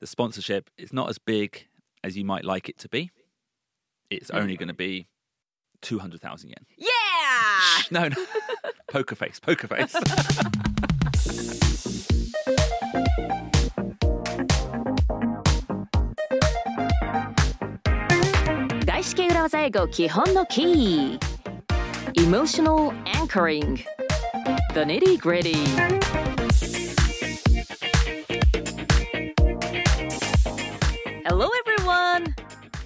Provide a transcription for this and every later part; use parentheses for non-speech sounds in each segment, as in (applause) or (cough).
the sponsorship is not as big as you might like it to be. It's only going to be 200,000 yen. Yeah! Shh, (laughs) no, no. (laughs) poker face, poker face. (laughs) Emotional Anchoring The Nitty Gritty Hello everyone!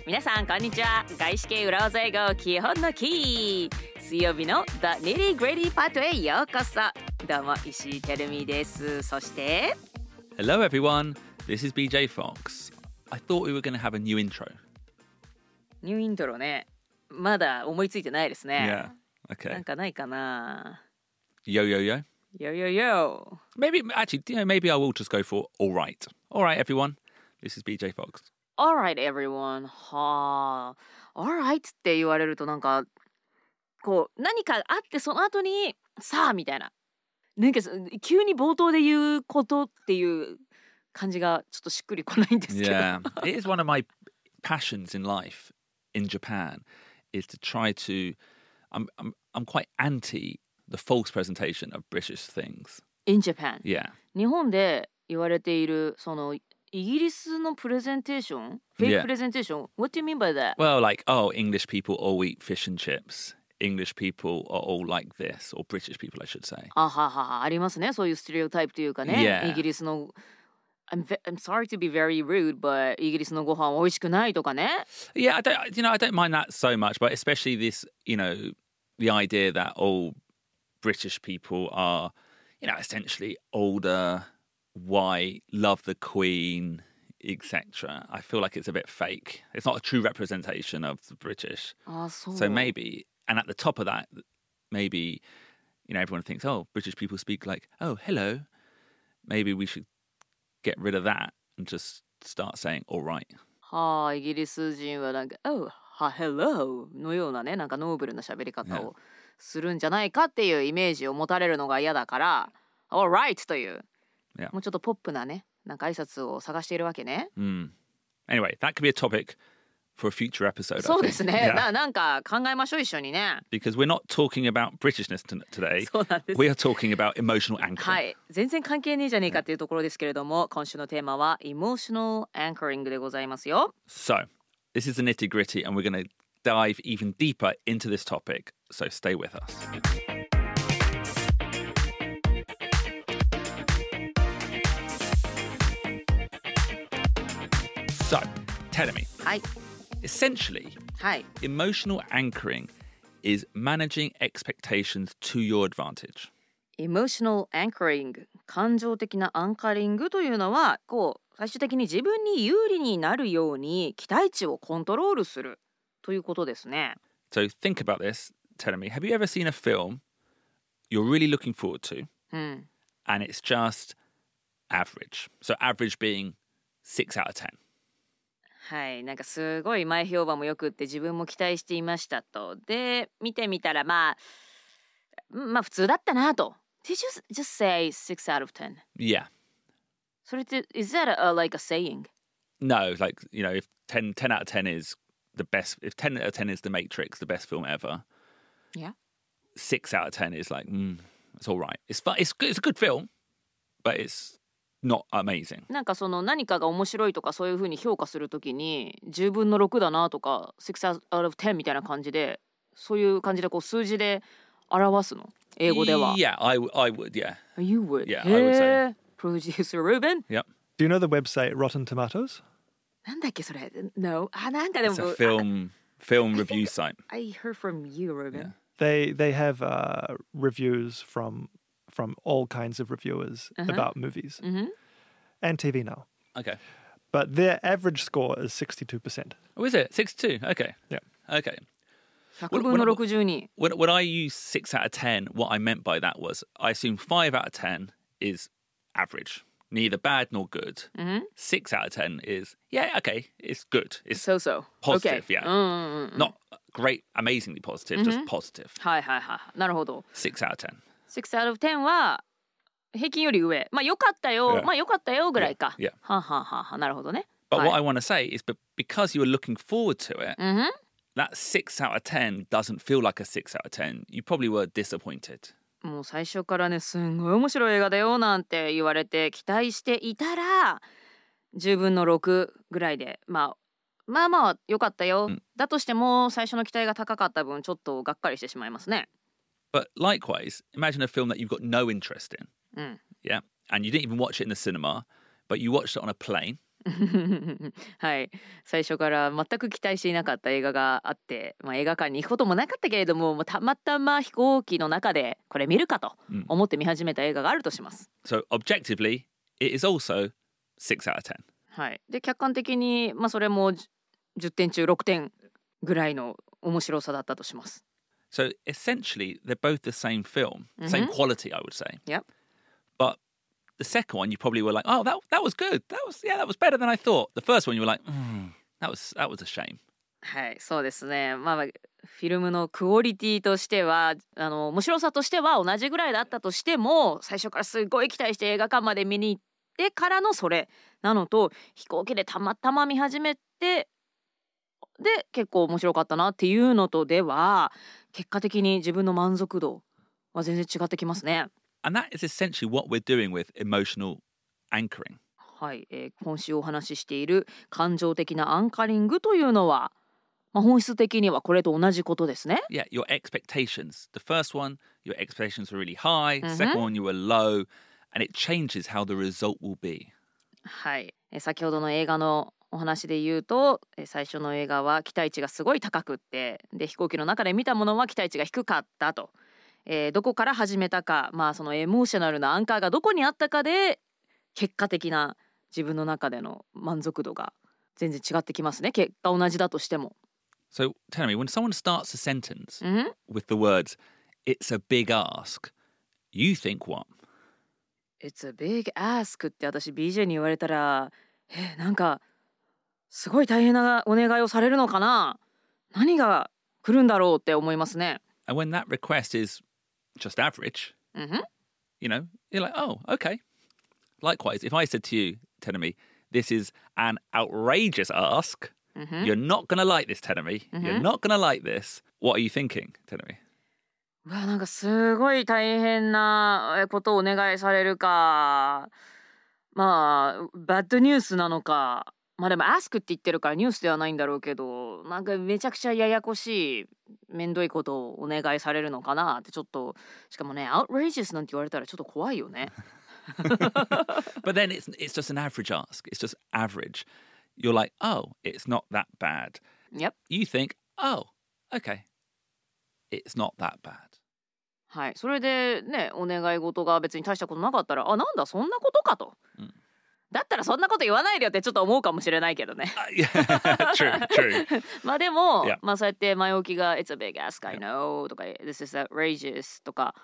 皆さんこんにちは外資系裏技英語基本のキー水曜日の The Nitty Gritty パートへようこそどうも石井てるみですそして Hello, everyone. This is BJ Fox. I thought we were going to have a new intro. ニューイントロねまだ思いついてないですね Yeah. なん Okay. かないかな Yo, yo, yo. Yo yo yo Maybe, actually, you know, maybe I will just go for all right. All right, everyone. This is BJ Fox. Alright everyone はあ Alright って言われるとなんかこう何かあってその後にさあみたいななんかそ急に冒頭で言うことっていう感じがちょっとしっくりこないんですけど Yeah. it is one of my passions in life in Japan is to try to. I'm, I'm, I'm quite anti the false presentation of British things. In Japan Yeah. 日本で言われているその イギリスのプレゼンテーションフェイ Yeah. クプレゼンテーション What do you mean by that? Well, like, oh, English people all eat fish and chips. English people are all like this, or British people, I should say. あはははありますねそういうステレオタイプというかね、 Yeah. イギリスの I'm, ve- I'm sorry to be very rude but イギリスのご飯は美味しくないとかね Yeah, I don't. You know, I don't mind that so much, but especially this. You know, the idea that all British people are, you know, essentially older, white, love the Queen, etc. I feel like it's a bit fake. It's not a true representation of the British. あそう So maybe, and at the top of that, maybe, you know, everyone thinks, oh, British people speak like, oh, hello. Maybe we should get rid of that and just start saying, all right. はあイギリス人はなんか「Oh, ha, hello」のようなねなんかノーブルな喋り方をするんじゃないかっていうイメージを持たれるのが嫌だから「Alright」という Yeah. もうちょっとポップなねなんか挨拶を探しているわけね Mm. Anyway, that could be a topic for a future episode. そう.ですね Yeah. ななんか考えましょう一緒にね Because we're not talking about Britishness today. そうなんです We are talking about emotional anchoring. はい全然関係ねえじゃねえかっていうところですけれども今週のテーマは Emotional Anchoring でございますよ So, this is the nitty gritty, and we're going to dive even deeper into this topic. So, stay with us. tell me, はい essentially, はい emotional anchoring is managing expectations to your advantage. Emotional Anchoring 感情的なアンカリングというのはこう最終的に自分に有利になるように期待値をコントロールするということですね So, think about this. Tell me, have you ever seen a film you're really looking forward to うん and it's just average? So, average being six out of 10. はいなんかすごい前評判もよくって自分も期待していましたとで見てみたらまあうんまあ普通だったなと Did you just say 6 out of 10? Yeah. それって Is that a, like a saying? No, like, you know, if 10, 10 out of 10 is the best, if 10 out of 10 is The Matrix, the best film ever, Yeah. six out of 10 is like, mm, it's all right. It's fun. It's good. It's a good film, but it's not amazing. なんかその何かが面白いとかそういうふうに評価するときに10分の6だなとか6 out of 10みたいな感じでそういう感じでこう数字で表すの英語では。Yeah, I, I would, yeah. You would. Yeah, I would say. Producer Ruben? Yep. Do you know the website Rotten Tomatoes? なんだっけそれ ?No. あ、なんかで It's も a。film film review site. I heard from you, Ruben. They they have uh, reviews from from all kinds of reviewers about movies Mhm. and TV now. Okay. But their average score is sixty two percent. Oh, is it? 62? Okay. Yeah. Okay. 100分の62。 When, when I use 6 out of 10, what I meant by that was I assume 5 out of 10 is average, neither bad nor good. 6 out of 10 is, yeah, okay, it's good. It's So so. Positive, Okay. yeah. うんうんうん。 not great, amazingly positive, just positive. はいはいはい。なるほど。 6 out of 10. 6 out of 10は 平均より上まあ良かったよ.まあ良かったよぐらいか、Yeah. はあ、はあはあはあ、なるほどね But はい what I want to say is, but because you were looking forward to it, うんふん that six out of ten doesn't feel like a six out of ten. You probably were disappointed. もう最初からねすんごい面白い映画だよなんて言われて期待していたら10分の6ぐらいでまあまあまあ良かったよ、うんだとしても最初の期待が高かった分ちょっとがっかりしてしまいますね But likewise, imagine a film that you've got no interest in, うん。yeah, and you didn't even watch it in the cinema, but you watched it on a plane. はい最初から全く期待していなかった映画があって、まあ、映画館に行くこともなかったけれどもまあたまたま飛行機の中でこれ見るかとうん思って見始めた映画があるとします。So objectively, it is also six out of ten. はい、で客観的に、まあ、それもじ10点中6点ぐらいの面白さだったとします。So essentially, they're both the same film, same quality, I would say. Yep. But the second one, you probably were like, "Oh, that that was good. That was yeah, that was better than I thought." The first one, you were like, mm, "That was that was a shame." はいそうですねまあフィルムのクオリティとしてはあの面白さとしては同じぐらいだったとしても最初からすごい期待して映画館まで見に行ってからのそれなのと飛行機でたまたま見始めてで結構面白かったなっていうのとでは結果的に自分の満足度は全然違ってきますね。And that is essentially what we're doing with emotional anchoring. はい、えー今週お話ししている感情的なアンカリングというのは、まあ、本質的にはこれと同じことですね。Yeah, your expectations. The first one, your expectations were really high. Mhm. Second one, you were low, and it changes how the result will be. はい、えー先ほどの映画のお話で言うとえー最初の映画は期待値がすごい高くってで飛行機の中で見たものは期待値が低かったと、えーどこから始めたかまあそのエモーショナルなアンカーがどこにあったかで結果的な自分の中での満足度が全然違ってきますね結果同じだとしても。So tell me, when someone starts a sentence うん with the words, it's a big ask, you think what? It's a big ask って私 BJ に言われたらえなんかすごい大変なお願いをされるのかな何が来るんだろうって思いますね。And when that request is just average, うんふん you know, you're like, oh, okay. Likewise, if I said to you, Tenemy, this is an outrageous ask, うんふん you're not going to like this, Tenemy. You're Mhm. not going to like this. What are you thinking, Tenemy? うわなんかすごい大変なえことをお願いされるかまあバッドニュースなのかまあでも ask って言ってるからニュースではないんだろうけどなんかめちゃくちゃややこしいめんどいことをお願いされるのかなってちょっとしかもね outrageous なんて言われたらちょっと怖いよね。(laughs) But then it's it's just an average ask. It's just average. You're like, oh, it's not that bad. Yep. You think, oh, okay, it's not that bad. はい、それでねお願い事が別に大したことなかったらあなんだそんなことかと、うんだったらそんなこと言わないでよってちょっと思うかもしれないけどね Uh, true, true. まあでも.まあそうやって前置きが「It's a big ask I know」とか「This is outrageous」とか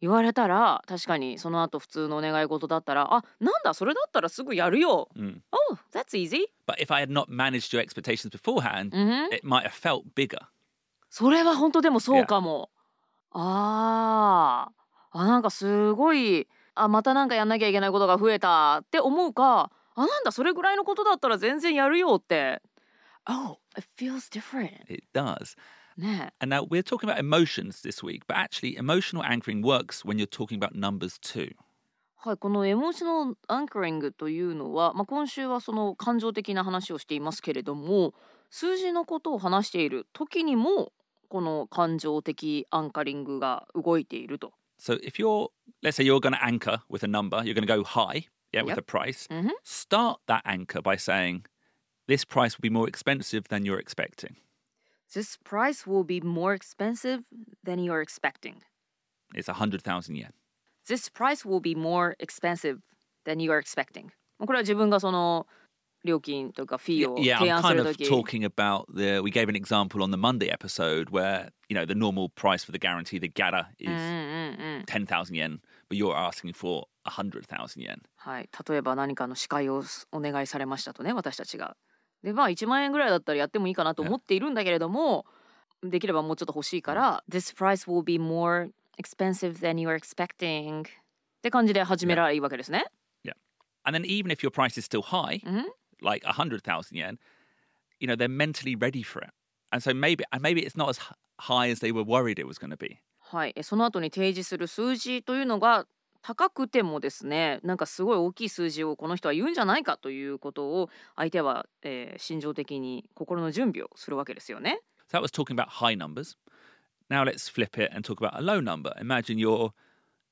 言われたら確かにその後普通のお願い事だったらあなんだそれだったらすぐやるよ Mm. Oh that's easy But if I had not managed your expectations beforehand, うんふん it might have felt bigger. それは本当でもそうかも。あーあなんかすごいあまたなんかやんなきゃいけないことが増えたって思うかあなんだそれぐらいのことだったら全然やるよって。Oh, it feels different. It does. ね And now we're talking about emotions this week, but actually, emotional anchoring works when you're talking about numbers too. はいこのエモーショナルアンカリングというのは、まあ、今週はその感情的な話をしていますけれども数字のことを話している時にもこの感情的アンカリングが動いていると。So if you're, let's say you're going to anchor with a number, you're going to go high, yeah, with Yep. a price. うんふん Start that anchor by saying, this price will be more expensive than you're expecting. This price will be more expensive than you're expecting. It's 100,000 yen. This price will be more expensive than you're expecting. これは自分がその 料金とかフィー Y- を Yeah, 提 I'm 案す kind る of とき、talking about the. We gave an example on the Monday episode where you know the normal price for the guarantee, the GATA うんうん is うんうん10,000 yen, but you're asking for 100,000 yen. はい、例えば何かの司会をお願いされましたとね私たちが。でまあ1万円ぐらいだったらやってもいいかなと思っているんだけれども、できればもうちょっと欲しいから、This price will be more expensive than you're expecting て感じで始められばいいわけですね。And then even if your price is still high, Mhm. like a hundred thousand yen, you know they're mentally ready for it, and so maybe and maybe it's not as h- high as they were worried it was going to be. はい、えその後に提示する数字というのが高くてもですねなんかすごい大きい数字をこの人は言うんじゃないかということを相手は、えー心情的に心の準備をするわけですよね。 So that was talking about high numbers. Now let's flip it and talk about a low number. Imagine you're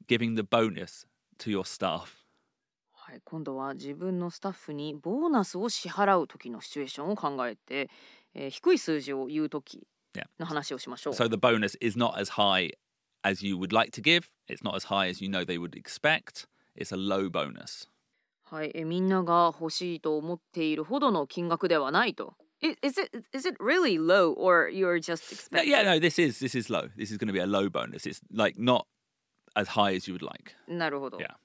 giving the bonus to your staff. はい、今度は自分のスタッフにボーナスを支払う時のシチュエーションを考えて、えー低い数字を言う時 Yeah. の話をしましょう。So the bonus is not as high as you would like to give. It's not as high as you know they would expect. It's a low bonus. はい、えみんなが欲しいと思っているほどの金額ではないと。Is it is it really low or you're just expecting? yeah, no, this is this is low. This is going to be a low bonus. It's like not as high as you would like. なるほど。Yeah.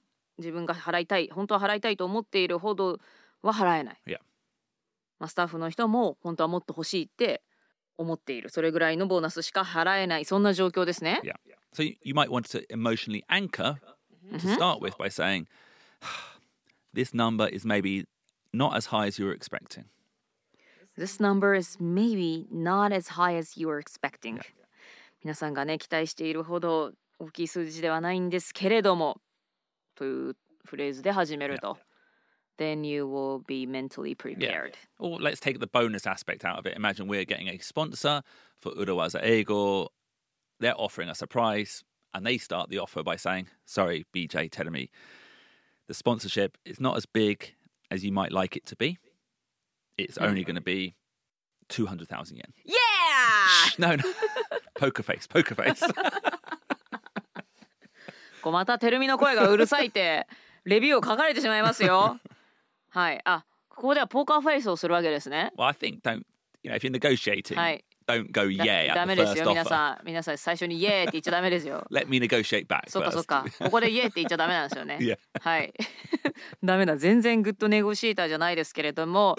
自分が払いたい、本当は払いたいと思っているほどは払えない。Yeah. まあ、スタッフの人も本当はもっと欲しいって思っている。それぐらいのボーナスしか払えない。そんな状況ですね。Yeah. So you, might want to emotionally anchor to start with by saying, this number is maybe not as high as you were expecting. This number is maybe not as high as you were expecting. 皆さんがね、期待しているほど大きい数字ではないんですけれども、というフレーズで始めると。Then you will be mentally prepared. Or let's take the bonus aspect out of it. Imagine we're getting a sponsor for Urawaza Ego. They're offering us a price, and they start the offer by saying, Sorry, BJ Telemi, the sponsorship is not as big as you might like it to be. It's only going to be 200,000 yen. Yeah! (laughs) No, no. poker face, poker face. (laughs) こうまたテルミの声がうるさいって (laughs) レビューを書かれてしまいますよ。はい。あ、ここではポーカーフェイスをするわけですね。well, I think don't, you know, if you're negotiating, はい。don't go だ yeah ダメですよ皆.さん皆さん最初にイエーって言っちゃダメですよ (laughs) Let me negotiate back そっかそっ.かここでイエーって言っちゃダメなんですよね (laughs) Yeah. はいダメだ全然グッドネゴシエーターじゃないですけれども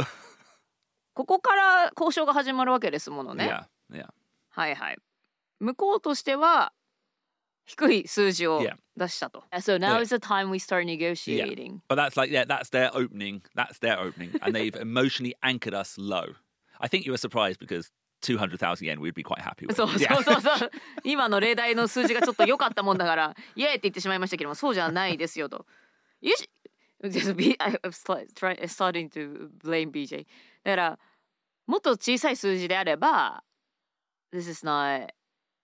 ここから交渉が始まるわけですものね Yeah, yeah. はいはい向こうとしては低い数字を Yeah. 出したと So now Yeah. is the time we start negotiating But that's like, yeah, that's their opening. That's their opening. And they've emotionally anchored us low. I think you were surprised because 200,000 yen we'd be quite happy with. そうそう Yeah. そうそう今の例題の数字がちょっと良かったもんだからイエーって言ってしまいましたけどもそうじゃないですよと。よし Just be- I'm starting to blame BJ だからもっと小さい数字であれば This is not、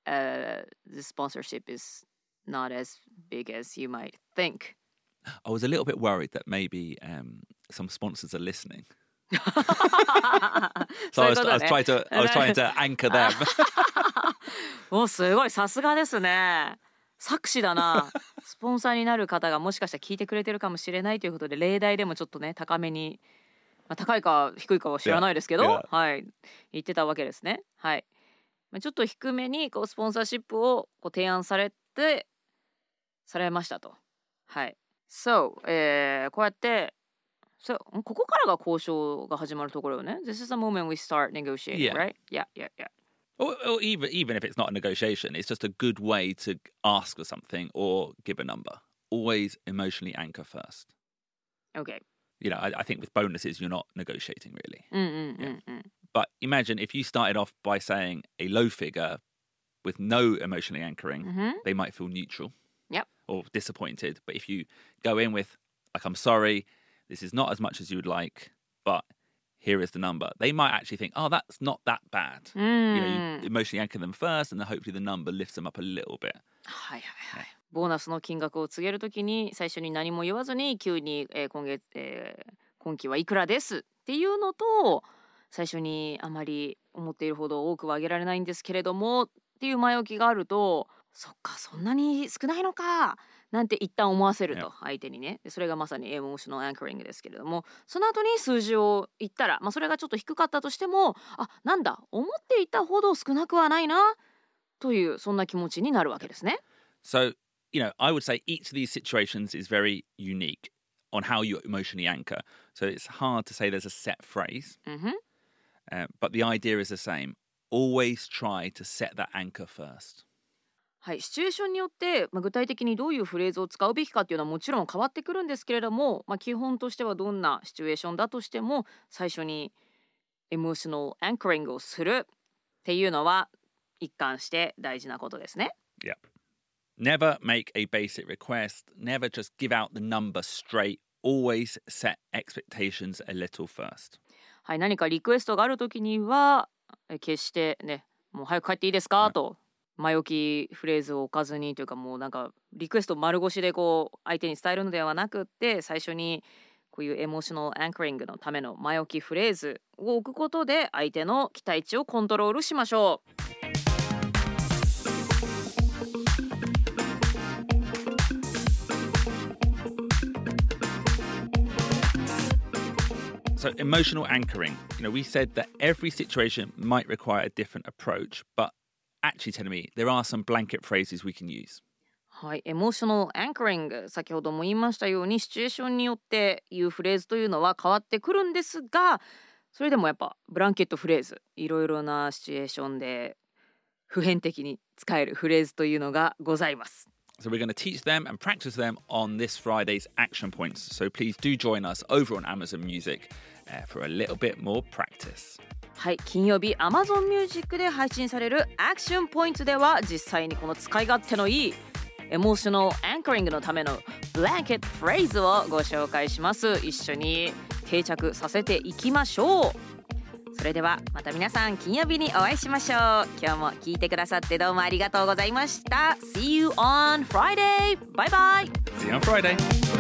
uh, the sponsorship is not as big as you might think I was a little bit worried that maybe um, some sponsors are listening. そ So う I was, I was ね trying to, I was trying to anchor them. おすごいさすがですね作詞だなスポンサーになる方がもしかしたら聞いてくれてるかもしれないということで例題でもちょっとね高めに、まあ、高いか低いかは知らないですけど、Yeah. はい言ってたわけですねはい、まあ、ちょっと低めにこうスポンサーシップをこう提案されてされましたとはい So、えーこうやってそうここからが交渉が始まるところよね This is the moment we start negotiating Yeah. right? Yeah yeah yeah or, or even, even if it's not a negotiation, it's just a good way to ask for something or give a number. Always emotionally anchor first. Okay You know, I, I think with bonuses, you're not negotiating really. うんうんうんうん But imagine if you started off by saying a low figure with no emotionally anchoring, うん they might feel neutral Yep. or disappointed. But if you go in with, like, I'm sorry, this is not as much as you would like, but here is the number, they might actually think, oh, that's not that bad. う You ん know, you emotionally anchor them first, and then hopefully the number lifts them up a little bit. はいはいはい。ボーナスの金額を告げるときに最初に何も言わずに急に、えー今月、えー今期はいくらですっていうのと 最初にあまり思っているほど多くは上げられないんですけれどもっていう前置きがあるとそっかそんなに少ないのかなんて一旦思わせると.相手にねでそれがまさにエモーショナルアンカリングですけれどもその後に数字を言ったら、まあ、それがちょっと低かったとしてもあなんだ思っていたほど少なくはないなというそんな気持ちになるわけですね。So, you know, I would say each of these situations is very unique on how you emotionally anchor. So it's hard to say there's a set phrase, うんふん uh, but the idea is the same. Always try to set that anchor first. はい、シチュエーションによって、まあ、具体的にどういうフレーズを使うべきかっていうのはもちろん変わってくるんですけれども、まあ、基本としてはどんなシチュエーションだとしても最初にエモーショナルアンカリングをするっていうのは一貫して大事なことですね。Never make a basic request. Never just give out the number straight. Always set expectations a little first. はい、何かリクエストがあるときにはえ決してねもう早く帰っていいですか、と前置きフレーズを置かずにというかもうなんかリクエスト丸腰でこう相手に伝えるのではなくって最初にこういうエモーショナルアンカリングのための前置きフレーズを置くことで相手の期待値をコントロールしましょう。So, emotional anchoring. You know, we said that every situation might require a different approach, but actually, telling me there are some blanket phrases we can use. はい、エモーショナルアンカリング先ほども言いましたようにシチュエーションによって言うフレーズというのは変わってくるんですがそれでもやっぱブランケットフレーズいろいろなシチュエーションで普遍的に使えるフレーズというのがございます。 So, we're going to teach them and practice them on this Friday's action points. So, please do join us over on Amazon Music uh, for a little bit more practice. はい、金曜日 Amazon Music で配信される action point では実際にこの使い勝手のいいエモーショナルアンカリングのためのブランケットフレーズをご紹介します一緒に定着させていきましょうそれではまた皆さん金曜日にお会いしましょう今日も聞いてくださってどうもありがとうございました See you on Friday! バイバイ See you on Friday.